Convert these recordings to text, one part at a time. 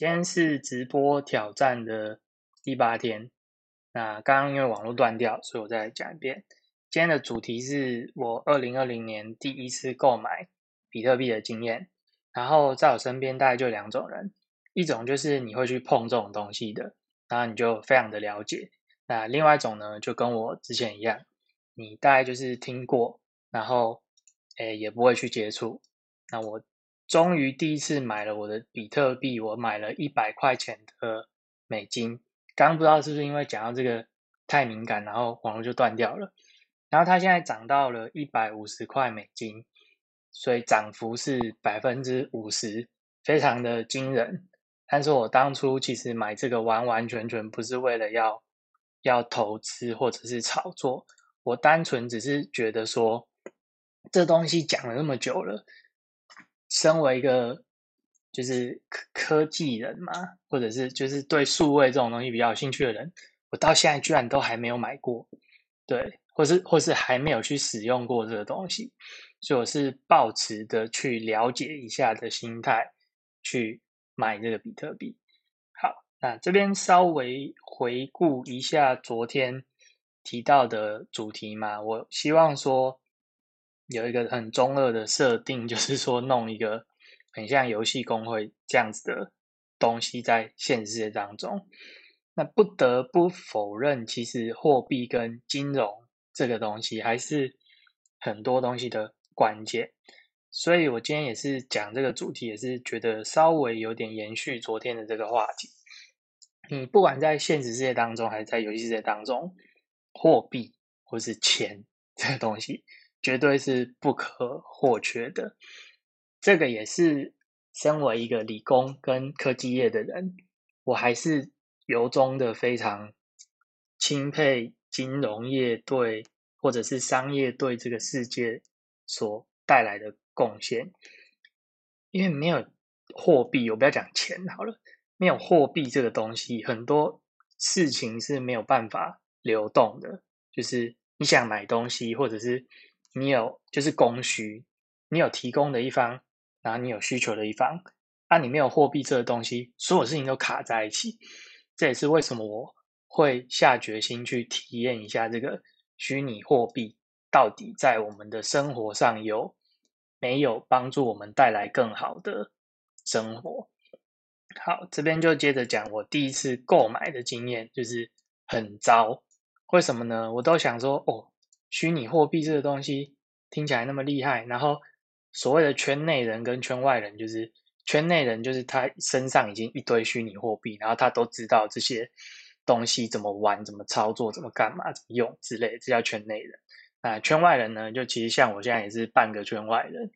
今天是直播挑战的第八天。那刚刚因为网络断掉，所以我再讲一遍。今天的主题是我二零二零年第一次购买比特币的经验。然后在我身边大概就两种人，一种就是你会去碰这种东西的，然后你就非常的了解。那另外一种呢，就跟我之前一样，你大概就是听过，然后诶也不会去接触。那我。终于第一次买了我的比特币，我买了一百块钱的美金。刚不知道是不是因为讲到这个太敏感，然后网络就断掉了。然后它现在涨到了一百五十块美金，所以涨幅是百分之五十，非常的惊人。但是我当初其实买这个完完全全不是为了要要投资或者是炒作，我单纯只是觉得说这东西讲了那么久了。身为一个就是科科技人嘛，或者是就是对数位这种东西比较有兴趣的人，我到现在居然都还没有买过，对，或是或是还没有去使用过这个东西，所以我是抱持的去了解一下的心态去买这个比特币。好，那这边稍微回顾一下昨天提到的主题嘛，我希望说。有一个很中二的设定，就是说弄一个很像游戏公会这样子的东西在现实世界当中。那不得不否认，其实货币跟金融这个东西还是很多东西的关键。所以我今天也是讲这个主题，也是觉得稍微有点延续昨天的这个话题。你不管在现实世界当中，还是在游戏世界当中，货币或是钱这个东西。绝对是不可或缺的。这个也是身为一个理工跟科技业的人，我还是由衷的非常钦佩金融业对或者是商业对这个世界所带来的贡献。因为没有货币，我不要讲钱好了，没有货币这个东西，很多事情是没有办法流动的。就是你想买东西，或者是你有就是供需，你有提供的一方，然后你有需求的一方，啊，你没有货币这个东西，所有事情都卡在一起。这也是为什么我会下决心去体验一下这个虚拟货币到底在我们的生活上有没有帮助我们带来更好的生活。好，这边就接着讲我第一次购买的经验，就是很糟。为什么呢？我都想说，哦。虚拟货币这个东西听起来那么厉害，然后所谓的圈内人跟圈外人，就是圈内人就是他身上已经一堆虚拟货币，然后他都知道这些东西怎么玩、怎么操作、怎么干嘛、怎么用之类，这叫圈内人。那圈外人呢，就其实像我现在也是半个圈外人，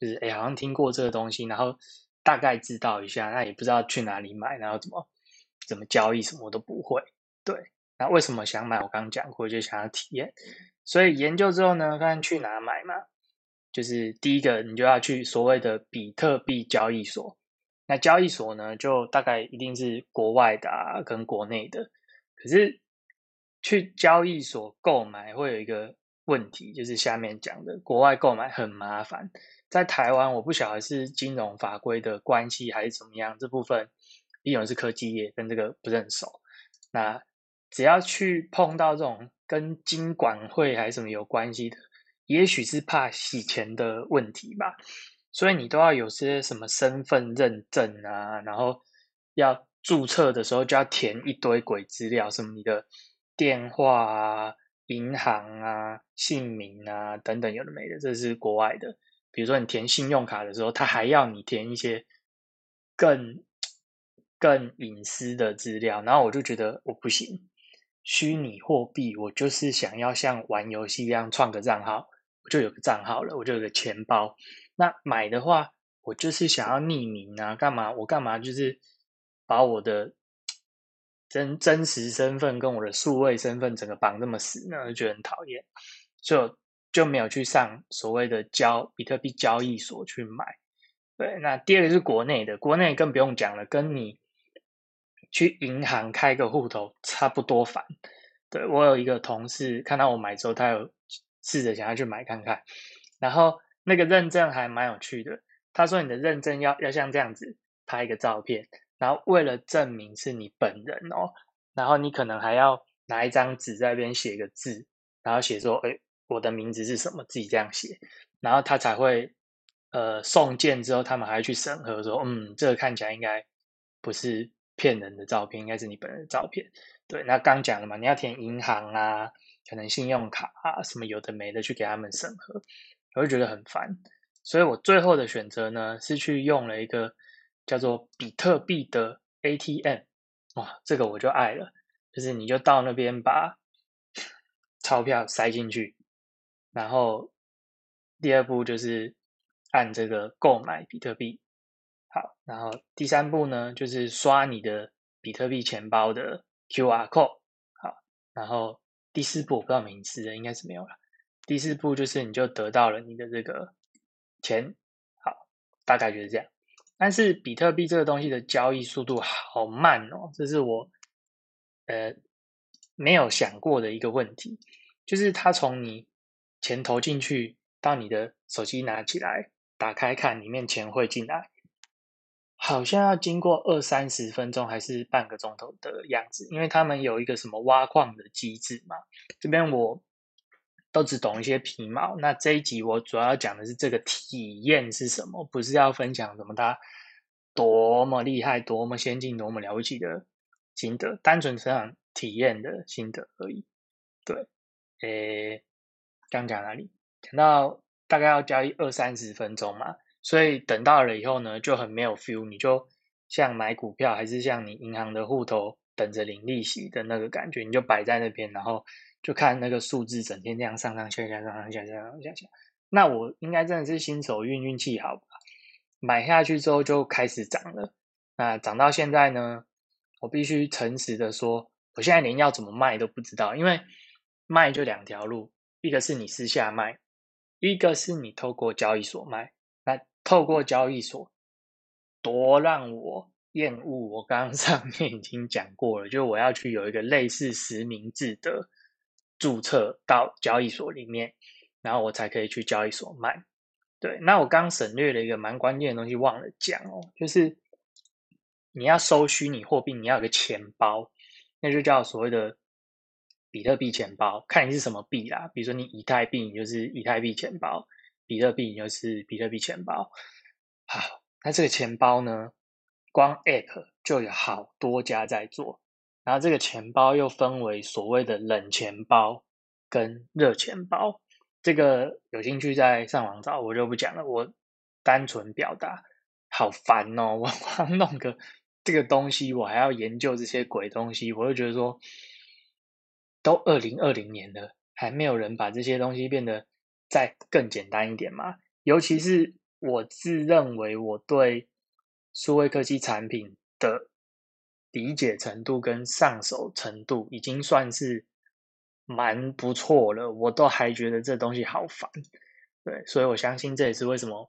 就是哎，好像听过这个东西，然后大概知道一下，那也不知道去哪里买，然后怎么怎么交易，什么都不会。对，那为什么想买？我刚刚讲过，就想要体验。所以研究之后呢，看去哪买嘛，就是第一个你就要去所谓的比特币交易所。那交易所呢，就大概一定是国外的啊，跟国内的。可是去交易所购买会有一个问题，就是下面讲的，国外购买很麻烦。在台湾，我不晓得是金融法规的关系还是怎么样，这部分一种是科技业，跟这个不是很熟。那只要去碰到这种。跟金管会还是什么有关系的？也许是怕洗钱的问题吧，所以你都要有些什么身份认证啊，然后要注册的时候就要填一堆鬼资料，什么你的电话啊、银行啊、姓名啊等等，有的没的，这是国外的。比如说你填信用卡的时候，他还要你填一些更更隐私的资料，然后我就觉得我不行。虚拟货币，我就是想要像玩游戏一样创个账号，我就有个账号了，我就有个钱包。那买的话，我就是想要匿名啊，干嘛？我干嘛？就是把我的真真实身份跟我的数位身份整个绑这么死呢？就觉得很讨厌，所以就没有去上所谓的交比特币交易所去买。对，那第二个是国内的，国内更不用讲了，跟你。去银行开个户头差不多烦，对我有一个同事看到我买之后，他有试着想要去买看看，然后那个认证还蛮有趣的。他说你的认证要要像这样子拍一个照片，然后为了证明是你本人哦，然后你可能还要拿一张纸在那边写个字，然后写说，哎，我的名字是什么，自己这样写，然后他才会，呃，送件之后，他们还要去审核说，嗯，这个看起来应该不是骗人的照片，应该是你本人的照片。对，那刚讲了嘛，你要填银行啊，可能信用卡啊，什么有的没的去给他们审核，我会觉得很烦。所以我最后的选择呢，是去用了一个叫做比特币的 ATM，哇，这个我就爱了，就是你就到那边把钞票塞进去，然后第二步就是按这个购买比特币，好，然后第三步呢就是刷你的比特币钱包的 QR code，好，然后第四步我不知道名字应该是没有了，第四步就是你就得到了你的这个。钱好，大概就是这样。但是比特币这个东西的交易速度好慢哦，这是我呃没有想过的一个问题。就是它从你钱投进去到你的手机拿起来打开看，里面钱会进来，好像要经过二三十分钟还是半个钟头的样子。因为他们有一个什么挖矿的机制嘛，这边我。都只懂一些皮毛。那这一集我主要讲的是这个体验是什么，不是要分享什么它多么厉害、多么先进、多么了不起的心得，单纯分享体验的心得而已。对，诶，刚讲哪里？讲到大概要交易二三十分钟嘛，所以等到了以后呢，就很没有 feel。你就像买股票，还是像你银行的户头等着领利息的那个感觉，你就摆在那边，然后。就看那个数字整天这样上上下下、上上下下、上下下，那我应该真的是新手运运气好吧？买下去之后就开始涨了，那涨到现在呢，我必须诚实的说，我现在连要怎么卖都不知道，因为卖就两条路，一个是你私下卖，一个是你透过交易所卖。透过交易所多让我厌恶，我刚刚上面已经讲过了，就我要去有一个类似实名制的。注册到交易所里面，然后我才可以去交易所卖。对，那我刚省略了一个蛮关键的东西，忘了讲哦，就是你要收虚拟货币，你要有个钱包，那就叫所谓的比特币钱包，看你是什么币啦。比如说你以太币，你就是以太币钱包；比特币，又是比特币钱包。好，那这个钱包呢，光 App 就有好多家在做。然后这个钱包又分为所谓的冷钱包跟热钱包，这个有兴趣再上网找，我就不讲了。我单纯表达，好烦哦！我光 弄个这个东西，我还要研究这些鬼东西，我就觉得说，都二零二零年了，还没有人把这些东西变得再更简单一点嘛？尤其是我自认为我对数位科技产品的。理解程度跟上手程度已经算是蛮不错了，我都还觉得这东西好烦，对，所以我相信这也是为什么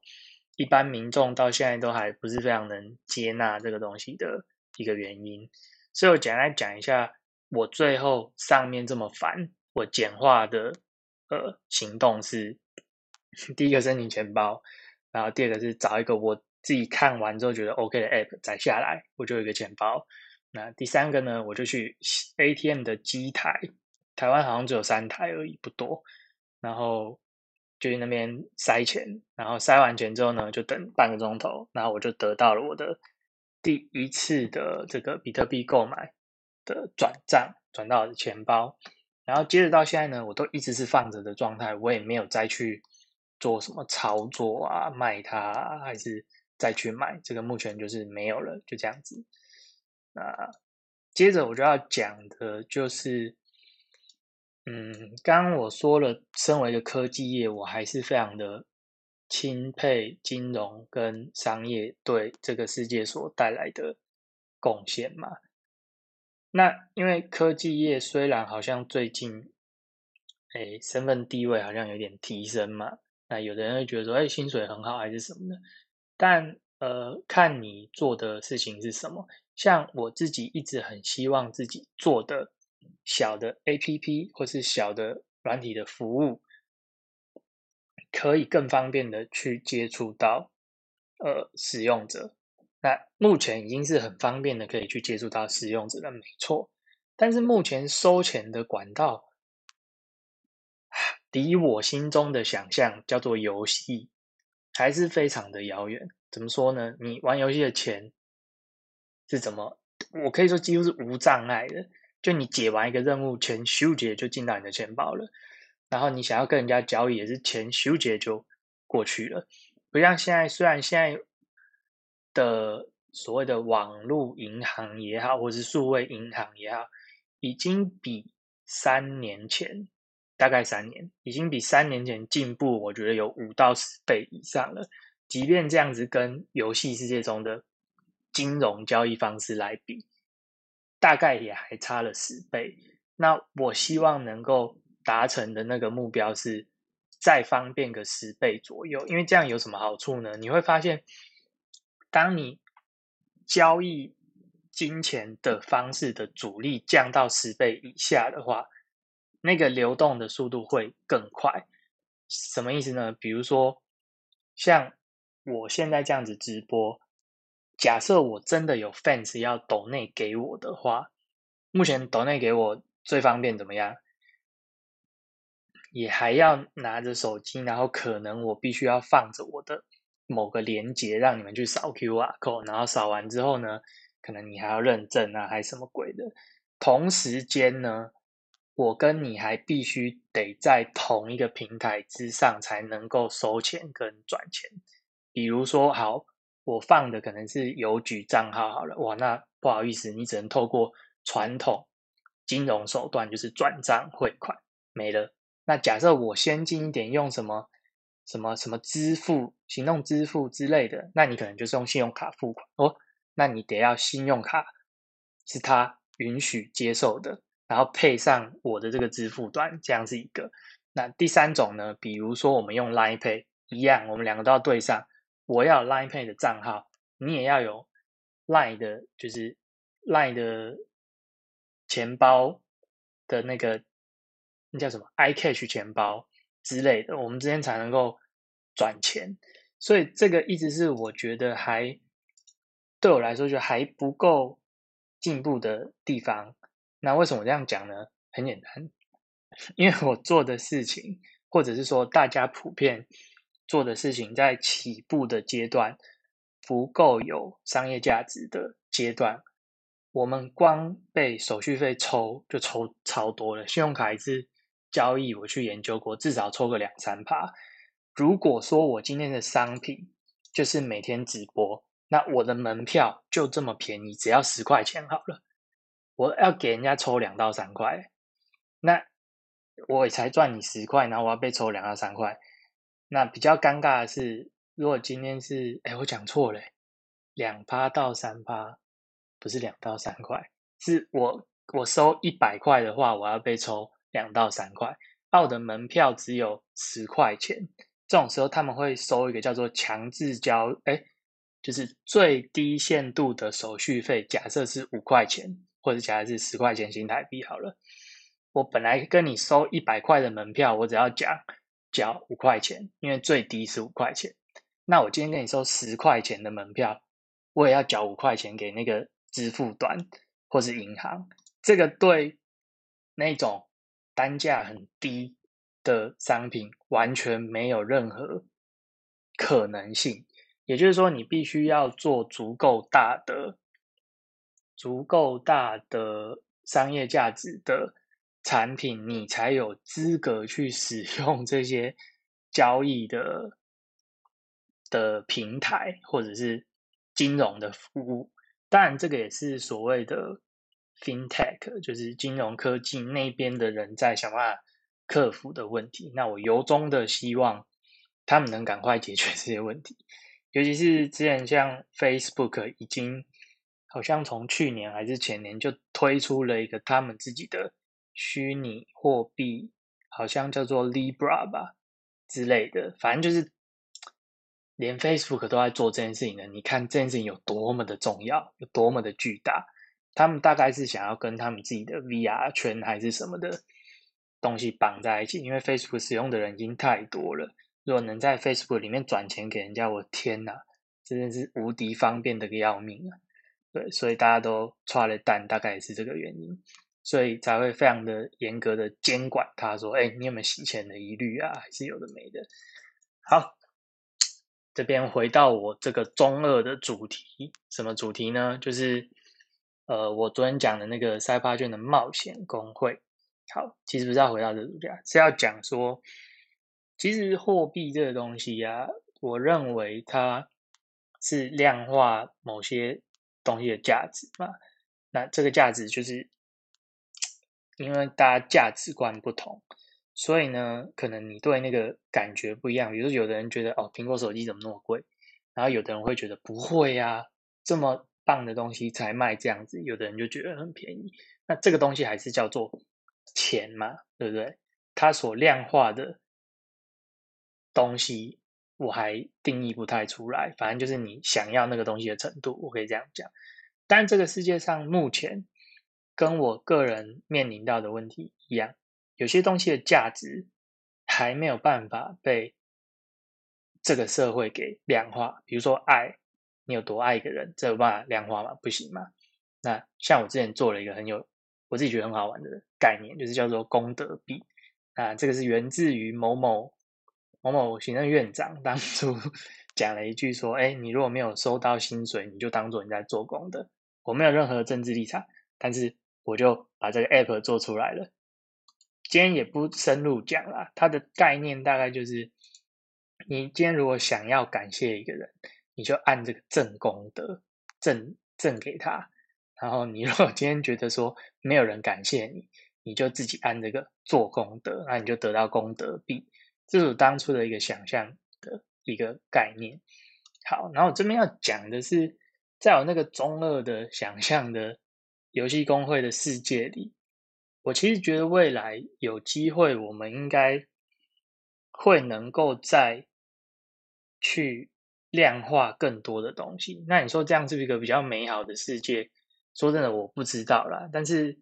一般民众到现在都还不是非常能接纳这个东西的一个原因。所以我简单讲一下，我最后上面这么烦，我简化的呃行动是：第一个申请钱包，然后第二个是找一个我自己看完之后觉得 OK 的 App 载下来，我就有一个钱包。那第三个呢，我就去 ATM 的机台，台湾好像只有三台而已，不多。然后就去那边塞钱，然后塞完钱之后呢，就等半个钟头，然后我就得到了我的第一次的这个比特币购买的转账，转到我的钱包。然后接着到现在呢，我都一直是放着的状态，我也没有再去做什么操作啊，卖它还是再去买，这个目前就是没有了，就这样子。那接着我就要讲的就是，嗯，刚刚我说了，身为一个科技业，我还是非常的钦佩金融跟商业对这个世界所带来的贡献嘛。那因为科技业虽然好像最近，哎，身份地位好像有点提升嘛，那有的人会觉得说，哎，薪水很好还是什么的，但呃，看你做的事情是什么。像我自己一直很希望自己做的小的 A P P 或是小的软体的服务，可以更方便的去接触到呃使用者。那目前已经是很方便的，可以去接触到使用者的，没错。但是目前收钱的管道，离我心中的想象叫做游戏，还是非常的遥远。怎么说呢？你玩游戏的钱是怎么？我可以说几乎是无障碍的。就你解完一个任务，钱咻解就进到你的钱包了。然后你想要跟人家交易，也是钱咻解就过去了。不像现在，虽然现在的所谓的网络银行也好，或是数位银行也好，已经比三年前大概三年，已经比三年前进步，我觉得有五到十倍以上了。即便这样子跟游戏世界中的金融交易方式来比，大概也还差了十倍。那我希望能够达成的那个目标是再方便个十倍左右，因为这样有什么好处呢？你会发现，当你交易金钱的方式的阻力降到十倍以下的话，那个流动的速度会更快。什么意思呢？比如说，像我现在这样子直播，假设我真的有 fans 要抖内给我的话，目前抖内给我最方便怎么样？也还要拿着手机，然后可能我必须要放着我的某个连接，让你们去扫 QR code，然后扫完之后呢，可能你还要认证啊，还是什么鬼的。同时间呢，我跟你还必须得在同一个平台之上才能够收钱跟转钱。比如说，好，我放的可能是邮局账号好了，哇，那不好意思，你只能透过传统金融手段，就是转账汇款没了。那假设我先进一点，用什么什么什么支付、行动支付之类的，那你可能就是用信用卡付款哦。那你得要信用卡是他允许接受的，然后配上我的这个支付端，这样是一个。那第三种呢？比如说我们用 Line Pay 一样，我们两个都要对上。我要 Line Pay 的账号，你也要有 Line 的，就是 Line 的钱包的那个，那叫什么 iCash 钱包之类的，我们之间才能够转钱。所以这个一直是我觉得还对我来说就还不够进步的地方。那为什么这样讲呢？很简单，因为我做的事情，或者是说大家普遍。做的事情在起步的阶段不够有商业价值的阶段，我们光被手续费抽就抽超多了。信用卡一次交易，我去研究过，至少抽个两三趴。如果说我今天的商品就是每天直播，那我的门票就这么便宜，只要十块钱好了。我要给人家抽两到三块，那我才赚你十块，然后我要被抽两到三块。那比较尴尬的是，如果今天是，哎，我讲错了，两趴到三趴，不是两到三块，是我我收一百块的话，我要被抽两到三块。那我的门票只有十块钱，这种时候他们会收一个叫做强制交，哎，就是最低限度的手续费，假设是五块钱，或者假设是十块钱新台币好了。我本来跟你收一百块的门票，我只要讲。交五块钱，因为最低是五块钱。那我今天跟你收十块钱的门票，我也要缴五块钱给那个支付端或是银行。这个对那种单价很低的商品完全没有任何可能性。也就是说，你必须要做足够大的、足够大的商业价值的。产品你才有资格去使 用这些交易的的平台或者是金融的服务，当然这个也是所谓的 FinTech，就是金融科技那边的人在想办法克服的问题。那我由衷的希望他们能赶快解决这些问题，尤其是之前像 Facebook 已经好像从去年还是前年就推出了一个他们自己的。虚拟货币好像叫做 Libra 吧之类的，反正就是连 Facebook 都在做这件事情呢。你看这件事情有多么的重要，有多么的巨大。他们大概是想要跟他们自己的 VR 圈还是什么的东西绑在一起，因为 Facebook 使用的人已经太多了。如果能在 Facebook 里面转钱给人家，我天哪，真的是无敌方便的个要命啊！对，所以大家都踹了蛋，大概也是这个原因，所以才会非常的严格的监管他，说：“哎，你有没有洗钱的疑虑啊？还是有的没的。”好，这边回到我这个中二的主题，什么主题呢？就是呃，我昨天讲的那个塞帕卷的冒险工会。好，其实不是要回到这主题，是要讲说，其实货币这个东西呀，我认为它是量化某些。东西的价值嘛，那这个价值就是因为大家价值观不同，所以呢，可能你对那个感觉不一样。比如说，有的人觉得哦，苹果手机怎么那么贵？然后有的人会觉得不会呀，这么棒的东西才卖这样子。有的人就觉得很便宜。那这个东西还是叫做钱嘛，对不对？它所量化的东西。我还定义不太出来，反正就是你想要那个东西的程度，我可以这样讲。但这个世界上目前跟我个人面临到的问题一样，有些东西的价值还没有办法被这个社会给量化。比如说爱，你有多爱一个人，这有办法量化吗？不行吗？那像我之前做了一个很有我自己觉得很好玩的概念，就是叫做功德币。啊，这个是源自于某某。某某行政院长当初 讲了一句说：“哎，你如果没有收到薪水，你就当做你在做工的。”我没有任何政治立场，但是我就把这个 app 做出来了。今天也不深入讲了，它的概念大概就是：你今天如果想要感谢一个人，你就按这个正功德正正给他；然后你如果今天觉得说没有人感谢你，你就自己按这个做功德，那你就得到功德币。这是我当初的一个想象的一个概念。好，然后我这边要讲的是，在我那个中二的想象的游戏工会的世界里，我其实觉得未来有机会，我们应该会能够再去量化更多的东西。那你说这样是不是一个比较美好的世界？说真的，我不知道啦。但是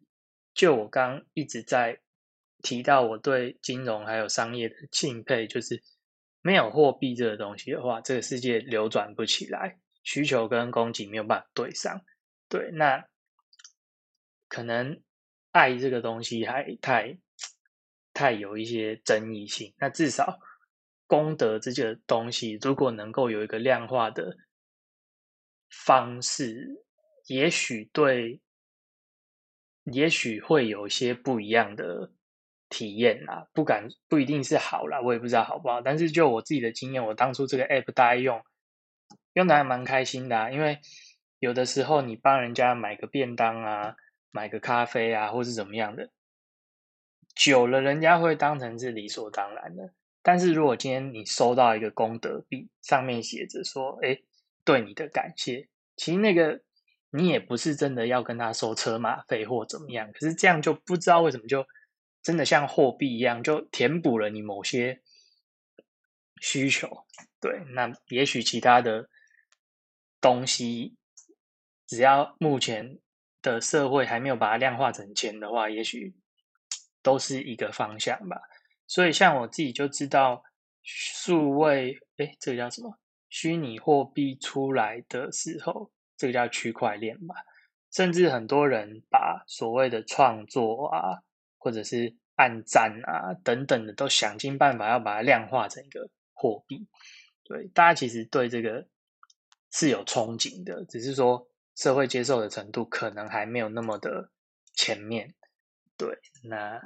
就我刚一直在。提到我对金融还有商业的敬佩，就是没有货币这个东西的话，这个世界流转不起来，需求跟供给没有办法对上。对，那可能爱这个东西还太 太有一些争议性。那至少功德这些东西，如果能够有一个量化的方式，也许对，也许会有一些不一样的。体验啦，不敢不一定是好啦，我也不知道好不好。但是就我自己的经验，我当初这个 app 大家用用的还蛮开心的啊，因为有的时候你帮人家买个便当啊，买个咖啡啊，或是怎么样的，久了人家会当成是理所当然的。但是如果今天你收到一个功德币，上面写着说，哎，对你的感谢，其实那个你也不是真的要跟他收车马费或怎么样，可是这样就不知道为什么就。真的像货币一样，就填补了你某些需求。对，那也许其他的东西，只要目前的社会还没有把它量化成钱的话，也许都是一个方向吧。所以，像我自己就知道，数位，哎，这个叫什么？虚拟货币出来的时候，这个叫区块链吧。甚至很多人把所谓的创作啊。或者是暗赞啊等等的，都想尽办法要把它量化成一个货币。对，大家其实对这个是有憧憬的，只是说社会接受的程度可能还没有那么的前面。对，那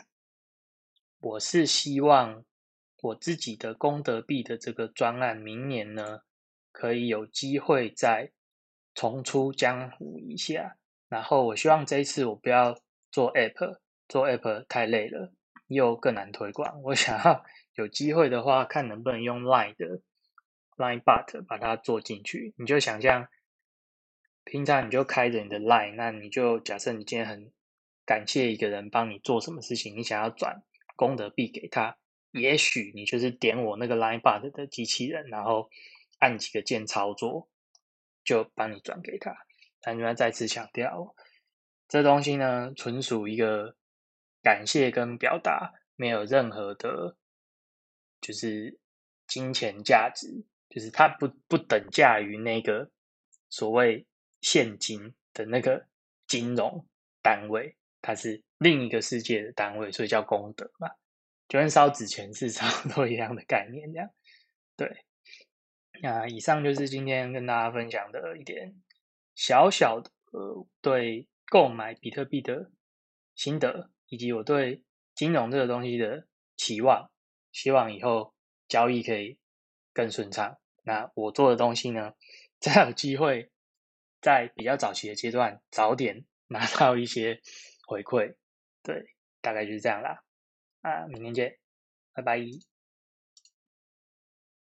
我是希望我自己的功德币的这个专案，明年呢可以有机会再重出江湖一下。然后我希望这一次我不要做 App。做 app 太累了，又更难推广。我想要有机会的话，看能不能用 line 的 line but 把它做进去。你就想象，平常你就开着你的 line，那你就假设你今天很感谢一个人帮你做什么事情，你想要转功德币给他，也许你就是点我那个 line but 的机器人，然后按几个键操作，就帮你转给他。但要再次强调，这东西呢，纯属一个。感谢跟表达没有任何的，就是金钱价值，就是它不不等价于那个所谓现金的那个金融单位，它是另一个世界的单位，所以叫功德嘛，就跟烧纸钱是差不多一样的概念这样。对，那以上就是今天跟大家分享的一点小小的呃对购买比特币的心得，以及我对金融这个东西的期望，希望以后交易可以更顺畅。那我做的东西呢，再有机会在比较早期的阶段早点拿到一些回馈，对，大概就是这样啦。啊，明天见，拜拜。